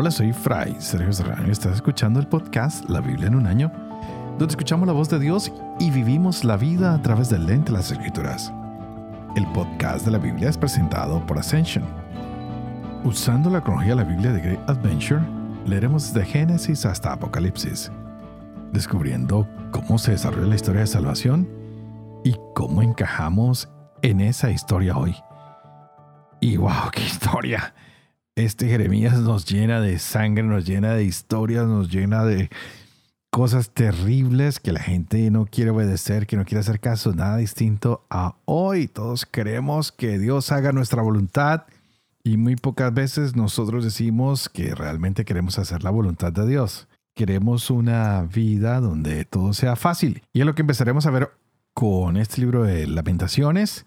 Hola, soy Fray Sergio Serrano estás escuchando el podcast La Biblia en un año, donde escuchamos la voz de Dios y vivimos la vida a través del lente de las Escrituras. El podcast de la Biblia es presentado por Ascension. Usando la cronología de la Biblia de Great Adventure, leeremos desde Génesis hasta Apocalipsis, descubriendo cómo se desarrolla la historia de salvación y cómo encajamos en esa historia hoy. Y wow, qué historia este Jeremías nos llena de sangre, nos llena de historias, nos llena de cosas terribles que la gente no quiere obedecer, que no quiere hacer caso, nada distinto a hoy. Todos queremos que Dios haga nuestra voluntad y muy pocas veces nosotros decimos que realmente queremos hacer la voluntad de Dios. Queremos una vida donde todo sea fácil. Y es lo que empezaremos a ver con este libro de lamentaciones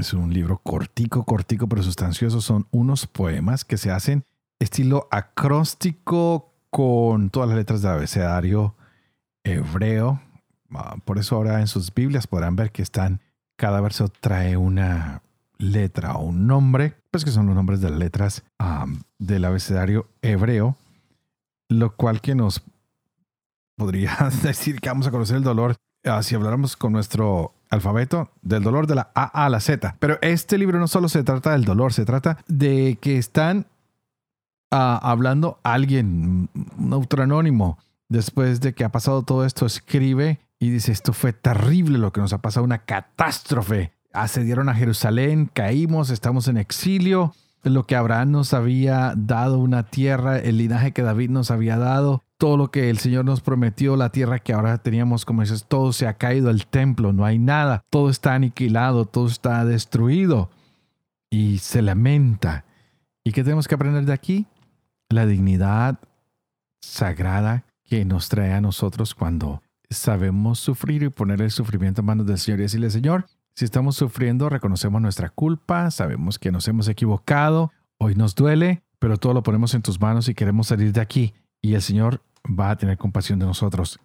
es un libro cortico, cortico, pero sustancioso. Son unos poemas que se hacen estilo acróstico con todas las letras del abecedario hebreo. Ah, por eso ahora en sus Biblias podrán ver que están, cada verso trae una letra o un nombre, pues que son los nombres de las letras del abecedario hebreo, lo cual que nos podría decir que vamos a conocer el dolor ah, si habláramos con nuestro alfabeto del dolor de la A a la Z. Pero este libro no solo se trata del dolor, se trata de que están ah, hablando alguien, un autor anónimo, después de que ha pasado todo esto, escribe y dice, esto fue terrible lo que nos ha pasado, una catástrofe. Ascendieron a Jerusalén, caímos, estamos en exilio. Lo que Abraham nos había dado, una tierra, el linaje que David nos había dado, todo lo que el Señor nos prometió, la tierra que ahora teníamos, como dices, todo se ha caído, el templo, no hay nada, todo está aniquilado, todo está destruido. Y se lamenta. ¿Y qué tenemos que aprender de aquí? La dignidad sagrada que nos trae a nosotros cuando sabemos sufrir y poner el sufrimiento en manos del Señor y decirle, Señor, si estamos sufriendo, reconocemos nuestra culpa, sabemos que nos hemos equivocado, hoy nos duele, pero todo lo ponemos en tus manos y queremos salir de aquí. Y el Señor va a tener compasión de nosotros.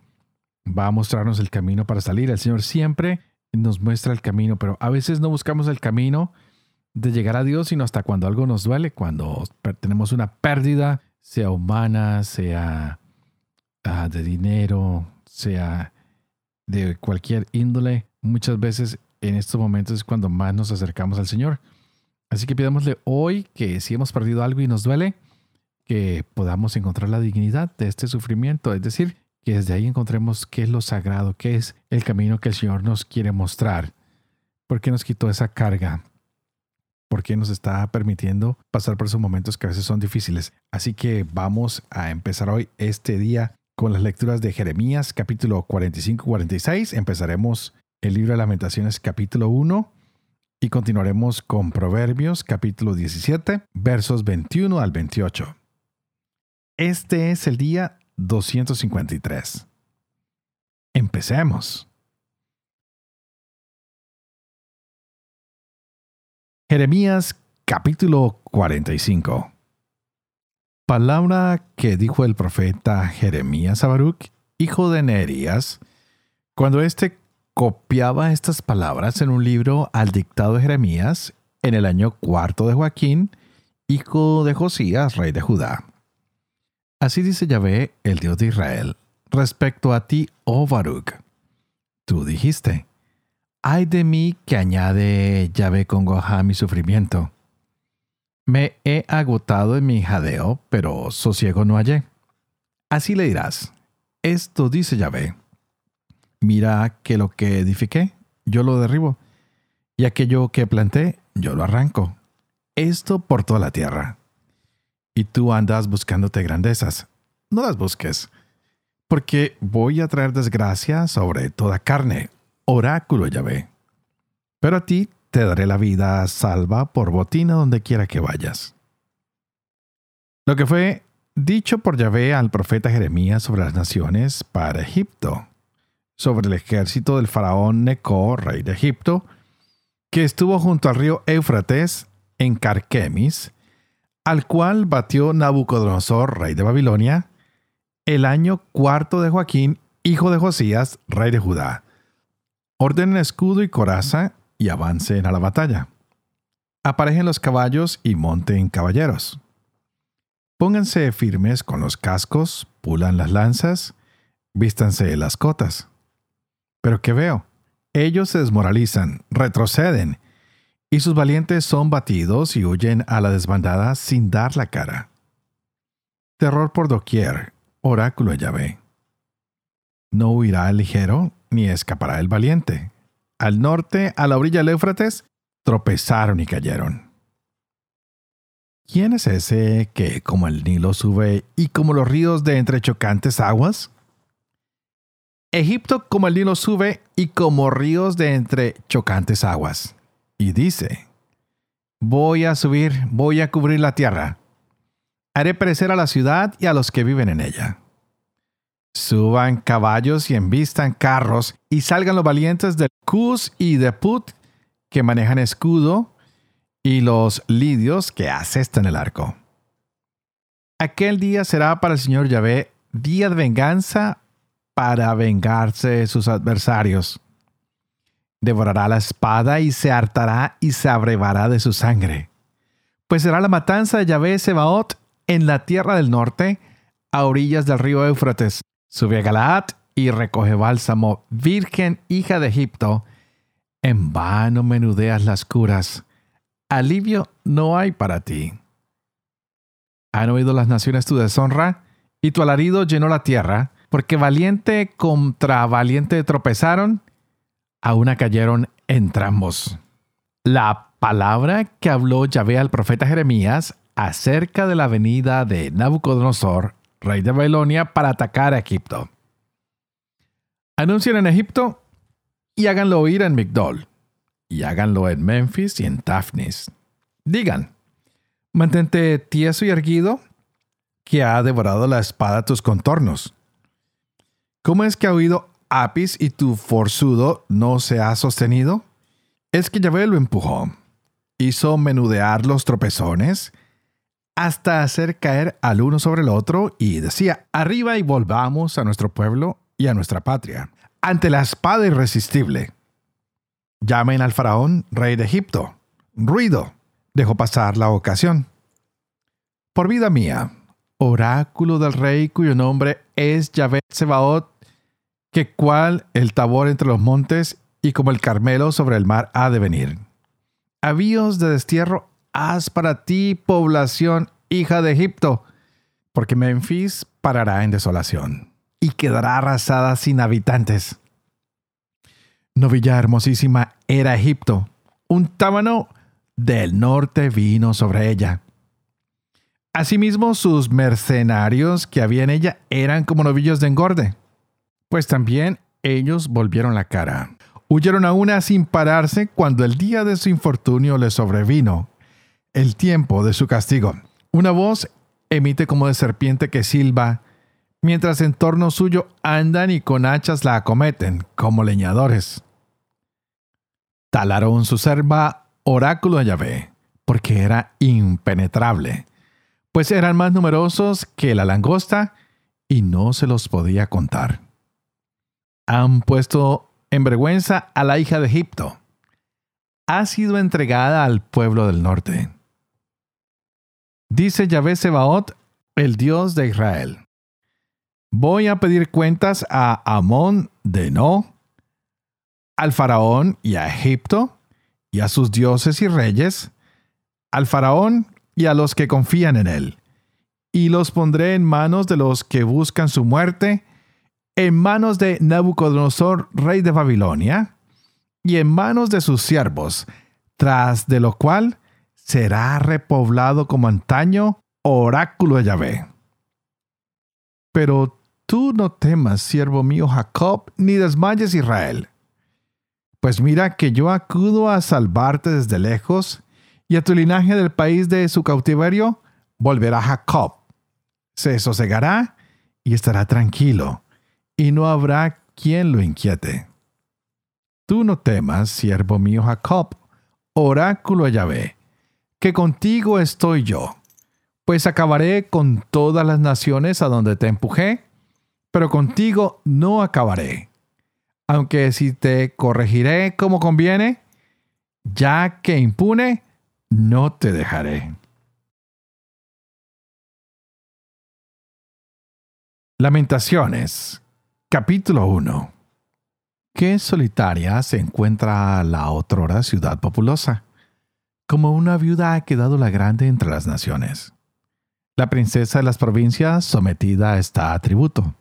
Va a mostrarnos el camino para salir. El Señor siempre nos muestra el camino, pero a veces no buscamos el camino de llegar a Dios, sino hasta cuando algo nos duele, cuando tenemos una pérdida, sea humana, sea ah, de dinero, sea de cualquier índole. Muchas veces en estos momentos es cuando más nos acercamos al Señor. Así que pidámosle hoy que si hemos perdido algo y nos duele, que podamos encontrar la dignidad de este sufrimiento, es decir, que desde ahí encontremos qué es lo sagrado, qué es el camino que el Señor nos quiere mostrar. ¿Por qué nos quitó esa carga? ¿Por qué nos está permitiendo pasar por esos momentos que a veces son difíciles? Así que vamos a empezar hoy este día con las lecturas de Jeremías capítulo 45-46. Empezaremos el libro de lamentaciones capítulo 1 y continuaremos con Proverbios capítulo 17 versos 21 al 28. Este es el día 253. Empecemos. Jeremías capítulo 45. Palabra que dijo el profeta Jeremías a Baruch, hijo de Neerías, cuando éste copiaba estas palabras en un libro al dictado de Jeremías en el año cuarto de Joaquín, hijo de Josías, rey de Judá. Así dice Yahvé, el Dios de Israel, respecto a ti, oh Baruch. Tú dijiste, ay de mí que añade Yahvé con goja mi sufrimiento. Me he agotado en mi jadeo, pero sosiego no hallé. Así le dirás, esto dice Yahvé. Mira que lo que edifiqué, yo lo derribo, y aquello que planté, yo lo arranco. Esto por toda la tierra y tú andas buscándote grandezas. No las busques, porque voy a traer desgracia sobre toda carne, oráculo Yahvé. Pero a ti te daré la vida salva por botina donde quiera que vayas. Lo que fue dicho por Yahvé al profeta Jeremías sobre las naciones para Egipto, sobre el ejército del faraón Neco, rey de Egipto, que estuvo junto al río Éufrates en Carquemis, al cual batió Nabucodonosor, rey de Babilonia, el año cuarto de Joaquín, hijo de Josías, rey de Judá. Ordenen escudo y coraza y avancen a la batalla. Aparejen los caballos y monten caballeros. Pónganse firmes con los cascos, pulan las lanzas, vístanse las cotas. Pero ¿qué veo? Ellos se desmoralizan, retroceden, y sus valientes son batidos y huyen a la desbandada sin dar la cara. Terror por doquier, oráculo de Yahvé. No huirá el ligero, ni escapará el valiente. Al norte, a la orilla del Éufrates, tropezaron y cayeron. ¿Quién es ese que como el Nilo sube y como los ríos de entre chocantes aguas? Egipto como el Nilo sube y como ríos de entre chocantes aguas. Y dice, voy a subir, voy a cubrir la tierra. Haré perecer a la ciudad y a los que viven en ella. Suban caballos y envistan carros y salgan los valientes de Cus y de Put que manejan escudo y los lidios que asestan el arco. Aquel día será para el Señor Yahvé día de venganza para vengarse de sus adversarios. Devorará la espada y se hartará y se abrevará de su sangre. Pues será la matanza de Yahvé Sebaot en la tierra del norte, a orillas del río Éufrates. Sube a Galaad y recoge bálsamo, virgen hija de Egipto. En vano menudeas las curas alivio no hay para ti. Han oído las naciones tu deshonra, y tu alarido llenó la tierra, porque valiente contra valiente tropezaron, a una cayeron entrambos. La palabra que habló Yahvé al profeta Jeremías acerca de la venida de Nabucodonosor, rey de Babilonia, para atacar a Egipto. Anuncien en Egipto y háganlo oír en Migdol y háganlo en Memphis y en Tafnis. Digan, mantente tieso y erguido, que ha devorado la espada tus contornos. ¿Cómo es que ha oído Apis y tu forzudo no se ha sostenido? Es que Yahvé lo empujó, hizo menudear los tropezones, hasta hacer caer al uno sobre el otro y decía, arriba y volvamos a nuestro pueblo y a nuestra patria, ante la espada irresistible. Llamen al faraón, rey de Egipto. Ruido. Dejó pasar la ocasión. Por vida mía, oráculo del rey cuyo nombre es Yahvé Sebaot, que cual el tabor entre los montes y como el Carmelo sobre el mar ha de venir. Avíos de destierro haz para ti, población hija de Egipto, porque Memphis parará en desolación y quedará arrasada sin habitantes novilla hermosísima era Egipto. Un tábano del norte vino sobre ella. Asimismo, sus mercenarios que había en ella eran como novillos de engorde, pues también ellos volvieron la cara. Huyeron a una sin pararse cuando el día de su infortunio le sobrevino, el tiempo de su castigo. Una voz emite como de serpiente que silba, mientras en torno suyo andan y con hachas la acometen, como leñadores. Talaron su serva oráculo de Yahvé, porque era impenetrable, pues eran más numerosos que la langosta y no se los podía contar. Han puesto en vergüenza a la hija de Egipto. Ha sido entregada al pueblo del norte. Dice Yahvé Sebaot, el Dios de Israel. Voy a pedir cuentas a Amón de No, al faraón y a Egipto, y a sus dioses y reyes, al faraón y a los que confían en él, y los pondré en manos de los que buscan su muerte, en manos de Nabucodonosor, rey de Babilonia, y en manos de sus siervos, tras de lo cual será repoblado como antaño, oráculo de Yahvé. Pero tú no temas, siervo mío Jacob, ni desmayes Israel. Pues mira que yo acudo a salvarte desde lejos, y a tu linaje del país de su cautiverio volverá Jacob. Se sosegará y estará tranquilo, y no habrá quien lo inquiete. Tú no temas, siervo mío Jacob, oráculo de Yahvé, que contigo estoy yo, pues acabaré con todas las naciones a donde te empujé, pero contigo no acabaré. Aunque si te corregiré como conviene, ya que impune, no te dejaré. Lamentaciones, capítulo 1. Qué solitaria se encuentra la otrora ciudad populosa. Como una viuda ha quedado la grande entre las naciones. La princesa de las provincias sometida está a tributo.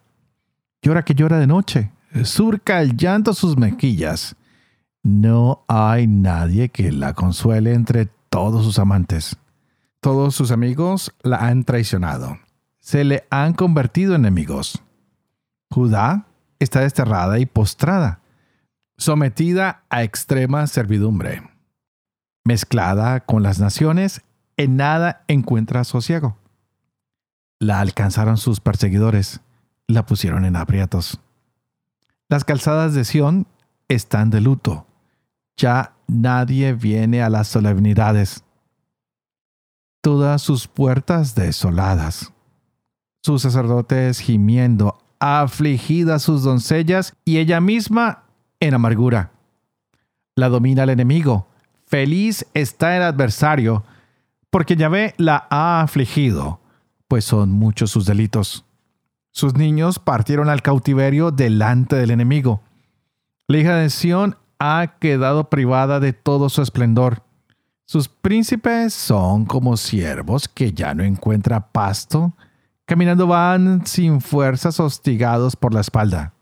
Llora que llora de noche, surca el llanto sus mejillas. No hay nadie que la consuele entre todos sus amantes. Todos sus amigos la han traicionado se le han convertido en enemigos. Judá está desterrada y postrada, sometida a extrema servidumbre. Mezclada con las naciones, en nada encuentra sosiego. La alcanzaron sus perseguidores, la pusieron en aprietos. Las calzadas de Sión están de luto. Ya nadie viene a las solemnidades. Todas sus puertas desoladas sus sacerdotes gimiendo, afligidas sus doncellas y ella misma en amargura. La domina el enemigo, feliz está el adversario, porque Yahvé la ha afligido, pues son muchos sus delitos. Sus niños partieron al cautiverio delante del enemigo. La hija de Sión ha quedado privada de todo su esplendor. Sus príncipes son como siervos que ya no encuentra pasto Caminando van sin fuerzas hostigados por la espalda.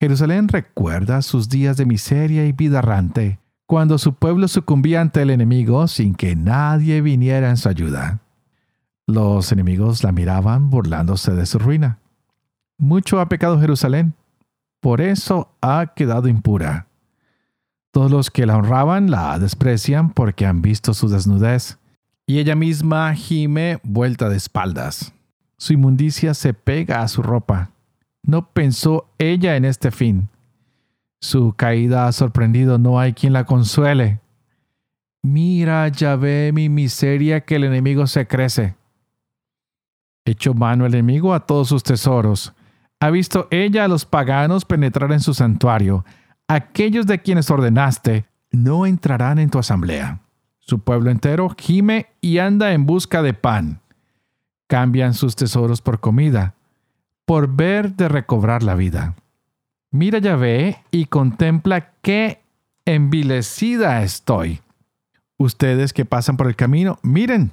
Jerusalén recuerda sus días de miseria y vida errante, cuando su pueblo sucumbía ante el enemigo sin que nadie viniera en su ayuda. Los enemigos la miraban burlándose de su ruina. Mucho ha pecado Jerusalén, por eso ha quedado impura. Todos los que la honraban la desprecian porque han visto su desnudez y ella misma gime vuelta de espaldas. Su inmundicia se pega a su ropa. No pensó ella en este fin. Su caída ha sorprendido, no hay quien la consuele. Mira, ya ve mi miseria que el enemigo se crece. Echó mano el enemigo a todos sus tesoros. Ha visto ella a los paganos penetrar en su santuario. Aquellos de quienes ordenaste no entrarán en tu asamblea. Su pueblo entero gime y anda en busca de pan. Cambian sus tesoros por comida, por ver de recobrar la vida. Mira Yahvé y contempla qué envilecida estoy. Ustedes que pasan por el camino, miren,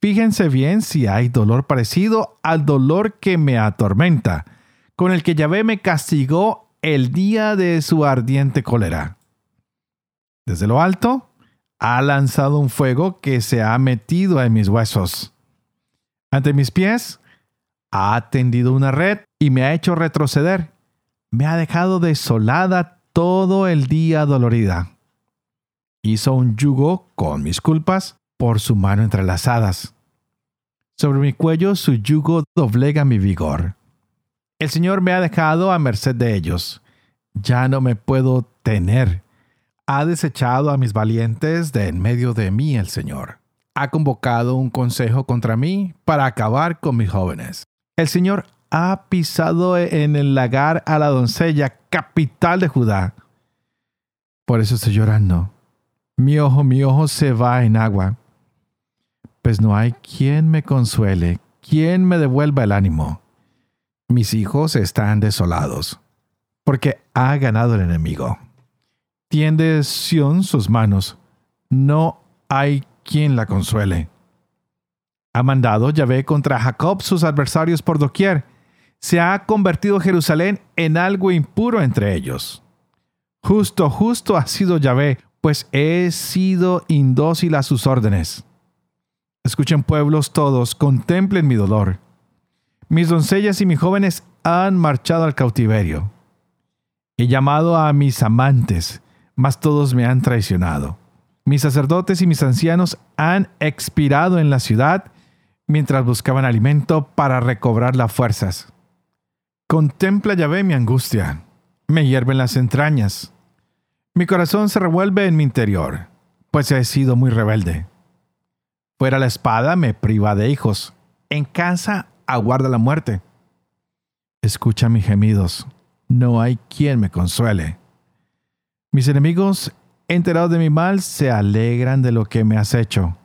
fíjense bien si hay dolor parecido al dolor que me atormenta, con el que Yahvé me castigó el día de su ardiente cólera. Desde lo alto, ha lanzado un fuego que se ha metido en mis huesos. Ante mis pies ha tendido una red y me ha hecho retroceder. Me ha dejado desolada todo el día dolorida. Hizo un yugo con mis culpas por su mano entrelazadas. Sobre mi cuello su yugo doblega mi vigor. El Señor me ha dejado a merced de ellos. Ya no me puedo tener ha desechado a mis valientes de en medio de mí el Señor. Ha convocado un consejo contra mí para acabar con mis jóvenes. El Señor ha pisado en el lagar a la doncella capital de Judá. Por eso estoy llorando. Mi ojo, mi ojo se va en agua. Pues no hay quien me consuele, quien me devuelva el ánimo. Mis hijos están desolados, porque ha ganado el enemigo tiende Sión sus manos, no hay quien la consuele. Ha mandado Yahvé contra Jacob sus adversarios por doquier. Se ha convertido Jerusalén en algo impuro entre ellos. Justo, justo ha sido Yahvé, pues he sido indócil a sus órdenes. Escuchen pueblos todos, contemplen mi dolor. Mis doncellas y mis jóvenes han marchado al cautiverio. He llamado a mis amantes, mas todos me han traicionado. Mis sacerdotes y mis ancianos han expirado en la ciudad mientras buscaban alimento para recobrar las fuerzas. Contempla Yahvé mi angustia, me hierven las entrañas. Mi corazón se revuelve en mi interior, pues he sido muy rebelde. Fuera la espada me priva de hijos, en casa aguarda la muerte. Escucha mis gemidos, no hay quien me consuele. Mis enemigos, enterados de mi mal, se alegran de lo que me has hecho.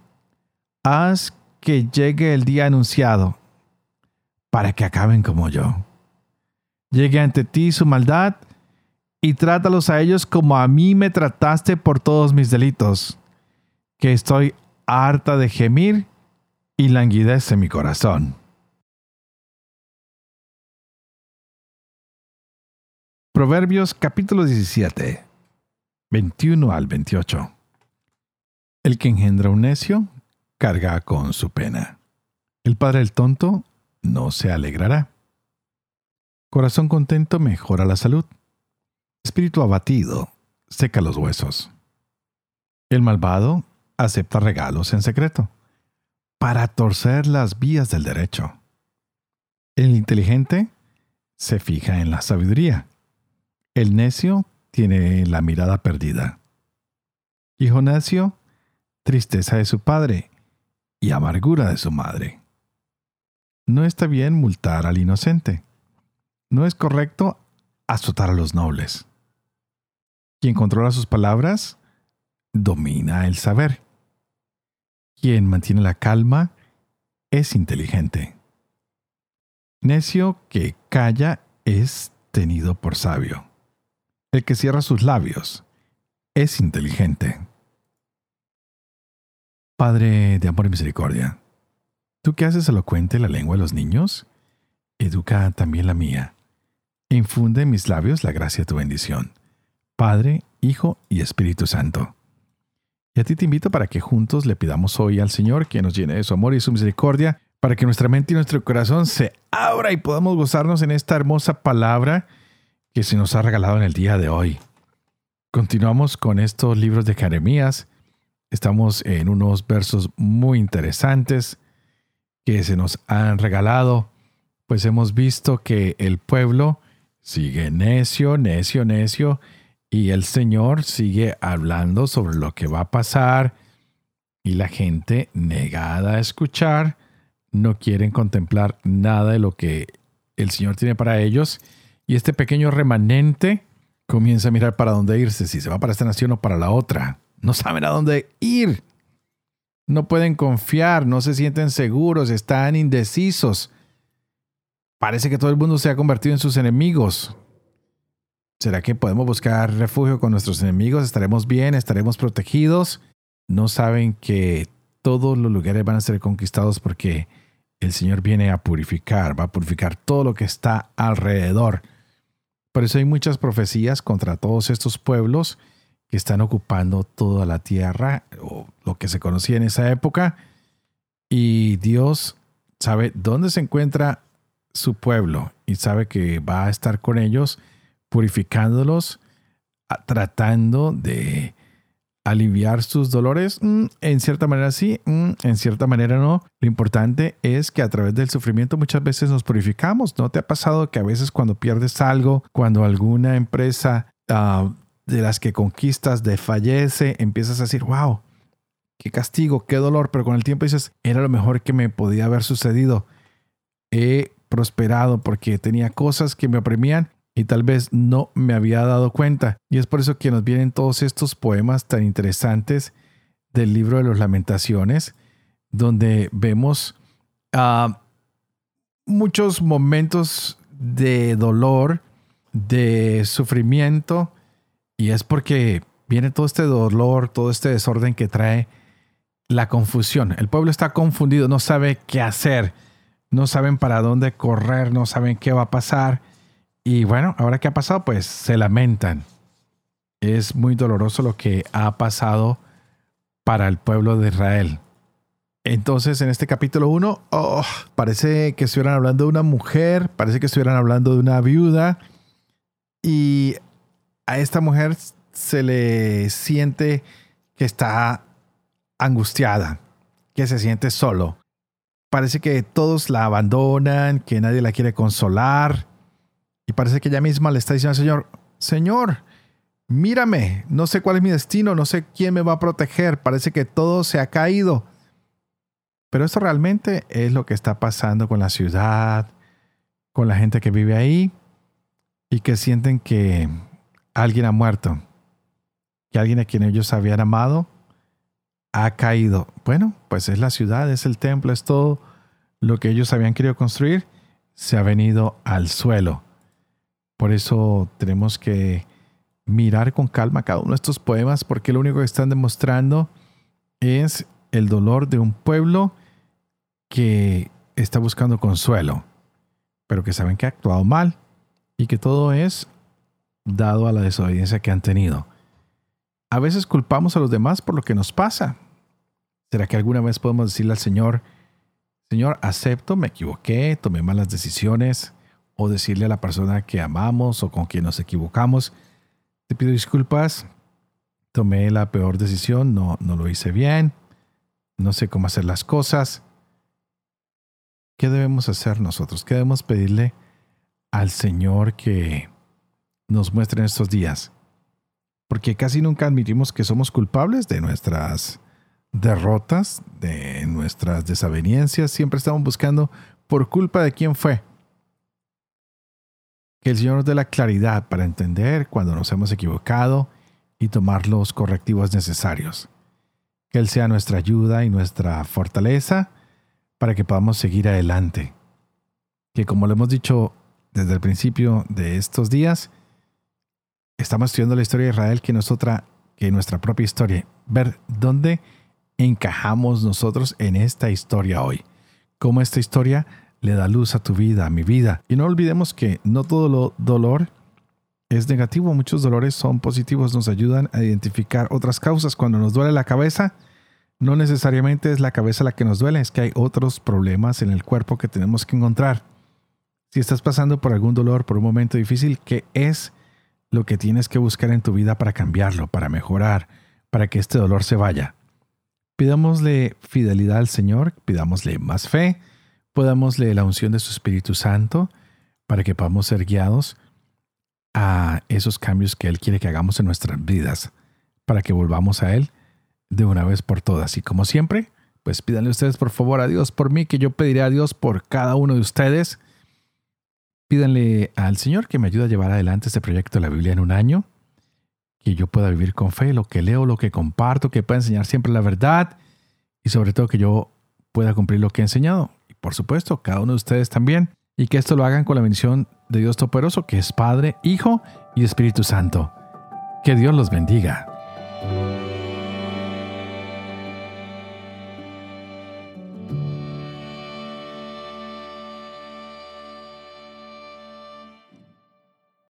Haz que llegue el día anunciado, para que acaben como yo. Llegue ante ti su maldad y trátalos a ellos como a mí me trataste por todos mis delitos, que estoy harta de gemir y languidece mi corazón. Proverbios capítulo 17, 21 al 28. El que engendra un necio carga con su pena. El padre del tonto no se alegrará. Corazón contento mejora la salud. Espíritu abatido seca los huesos. El malvado acepta regalos en secreto para torcer las vías del derecho. El inteligente se fija en la sabiduría. El necio tiene la mirada perdida. Hijo necio, tristeza de su padre y amargura de su madre. No está bien multar al inocente. No es correcto azotar a los nobles. Quien controla sus palabras, domina el saber. Quien mantiene la calma, es inteligente. Necio que calla es tenido por sabio. El que cierra sus labios es inteligente. Padre de amor y misericordia, tú que haces elocuente la lengua de los niños, educa también la mía, infunde en mis labios la gracia de tu bendición. Padre, Hijo y Espíritu Santo. Y a ti te invito para que juntos le pidamos hoy al Señor que nos llene de su amor y su misericordia, para que nuestra mente y nuestro corazón se abra y podamos gozarnos en esta hermosa palabra que se nos ha regalado en el día de hoy. Continuamos con estos libros de Jeremías. Estamos en unos versos muy interesantes que se nos han regalado, pues hemos visto que el pueblo sigue necio, necio, necio, y el Señor sigue hablando sobre lo que va a pasar y la gente negada a escuchar, no quieren contemplar nada de lo que el Señor tiene para ellos. Y este pequeño remanente comienza a mirar para dónde irse, si se va para esta nación o para la otra. No saben a dónde ir. No pueden confiar, no se sienten seguros, están indecisos. Parece que todo el mundo se ha convertido en sus enemigos. ¿Será que podemos buscar refugio con nuestros enemigos? ¿Estaremos bien? ¿Estaremos protegidos? No saben que todos los lugares van a ser conquistados porque el Señor viene a purificar, va a purificar todo lo que está alrededor. Por eso hay muchas profecías contra todos estos pueblos que están ocupando toda la tierra, o lo que se conocía en esa época, y Dios sabe dónde se encuentra su pueblo y sabe que va a estar con ellos purificándolos, tratando de aliviar sus dolores. Mm, en cierta manera sí, mm, en cierta manera no. Lo importante es que a través del sufrimiento muchas veces nos purificamos. ¿No te ha pasado que a veces cuando pierdes algo, cuando alguna empresa ah, de las que conquistas desfallece, empiezas a decir, wow, qué castigo, qué dolor, pero con el tiempo dices, era lo mejor que me podía haber sucedido. He prosperado porque tenía cosas que me oprimían y tal vez no me había dado cuenta. Y es por eso que nos vienen todos estos poemas tan interesantes del libro de las lamentaciones, donde vemos ah, muchos momentos de dolor, de sufrimiento, y es porque viene todo este dolor, todo este desorden que trae la confusión. El pueblo está confundido, no sabe qué hacer, no saben para dónde correr, no saben qué va a pasar y bueno, ahora que ha pasado, pues se lamentan. Es muy doloroso lo que ha pasado para el pueblo de Israel. Entonces, en este capítulo 1, parece que estuvieran hablando de una mujer, parece que estuvieran hablando de una viuda. Y a esta mujer se le siente que está angustiada, que se siente solo. Parece que todos la abandonan, que nadie la quiere consolar. Y parece que ella misma le está diciendo al Señor, Señor, mírame, no sé cuál es mi destino, no sé quién me va a proteger, parece que todo se ha caído. Pero esto realmente es lo que está pasando con la ciudad, con la gente que vive ahí y que sienten que alguien ha muerto, que alguien a quien ellos habían amado ha caído. Bueno, pues es la ciudad, es el templo, es todo lo que ellos habían querido construir se ha venido al suelo. Por eso tenemos que mirar con calma cada uno de estos poemas porque lo único que están demostrando es el dolor de un pueblo que está buscando consuelo, pero que saben que ha actuado mal y que todo es dado a la desobediencia que han tenido. A veces culpamos a los demás por lo que nos pasa. ¿Será que alguna vez podemos decirle al Señor, Señor, acepto, me equivoqué, tomé malas decisiones, o decirle a la persona que amamos o con quien nos equivocamos, te pido disculpas, tomé la peor decisión, no, no lo hice bien, no sé cómo hacer las cosas. ¿Qué debemos hacer nosotros? ¿Qué debemos pedirle al Señor que nos muestre en estos días? Porque casi nunca admitimos que somos culpables de nuestras derrotas, de nuestras desavenencias. Siempre estamos buscando por culpa de quién fue. Que el Señor nos dé la claridad para entender cuando nos hemos equivocado y tomar los correctivos necesarios. Que Él sea nuestra ayuda y nuestra fortaleza para que podamos seguir adelante. Que como lo hemos dicho desde el principio de estos días, estamos estudiando la historia de Israel que es que nuestra propia historia. Ver dónde encajamos nosotros en esta historia hoy. Cómo esta historia le da luz a tu vida, a mi vida. Y no olvidemos que no todo lo dolor es negativo, muchos dolores son positivos, nos ayudan a identificar otras causas. Cuando nos duele la cabeza, no necesariamente es la cabeza la que nos duele, es que hay otros problemas en el cuerpo que tenemos que encontrar. Si estás pasando por algún dolor, por un momento difícil, ¿qué es lo que tienes que buscar en tu vida para cambiarlo, para mejorar, para que este dolor se vaya? Pidámosle fidelidad al Señor, pidámosle más fe, podamos leer la unción de su Espíritu Santo para que podamos ser guiados a esos cambios que Él quiere que hagamos en nuestras vidas, para que volvamos a Él de una vez por todas. Y como siempre, pues pídanle ustedes por favor a Dios por mí, que yo pediré a Dios por cada uno de ustedes. Pídanle al Señor que me ayude a llevar adelante este proyecto de la Biblia en un año, que yo pueda vivir con fe, lo que leo, lo que comparto, que pueda enseñar siempre la verdad y sobre todo que yo pueda cumplir lo que he enseñado por supuesto, cada uno de ustedes también, y que esto lo hagan con la bendición de Dios Todopoderoso, que es Padre, Hijo y Espíritu Santo. Que Dios los bendiga.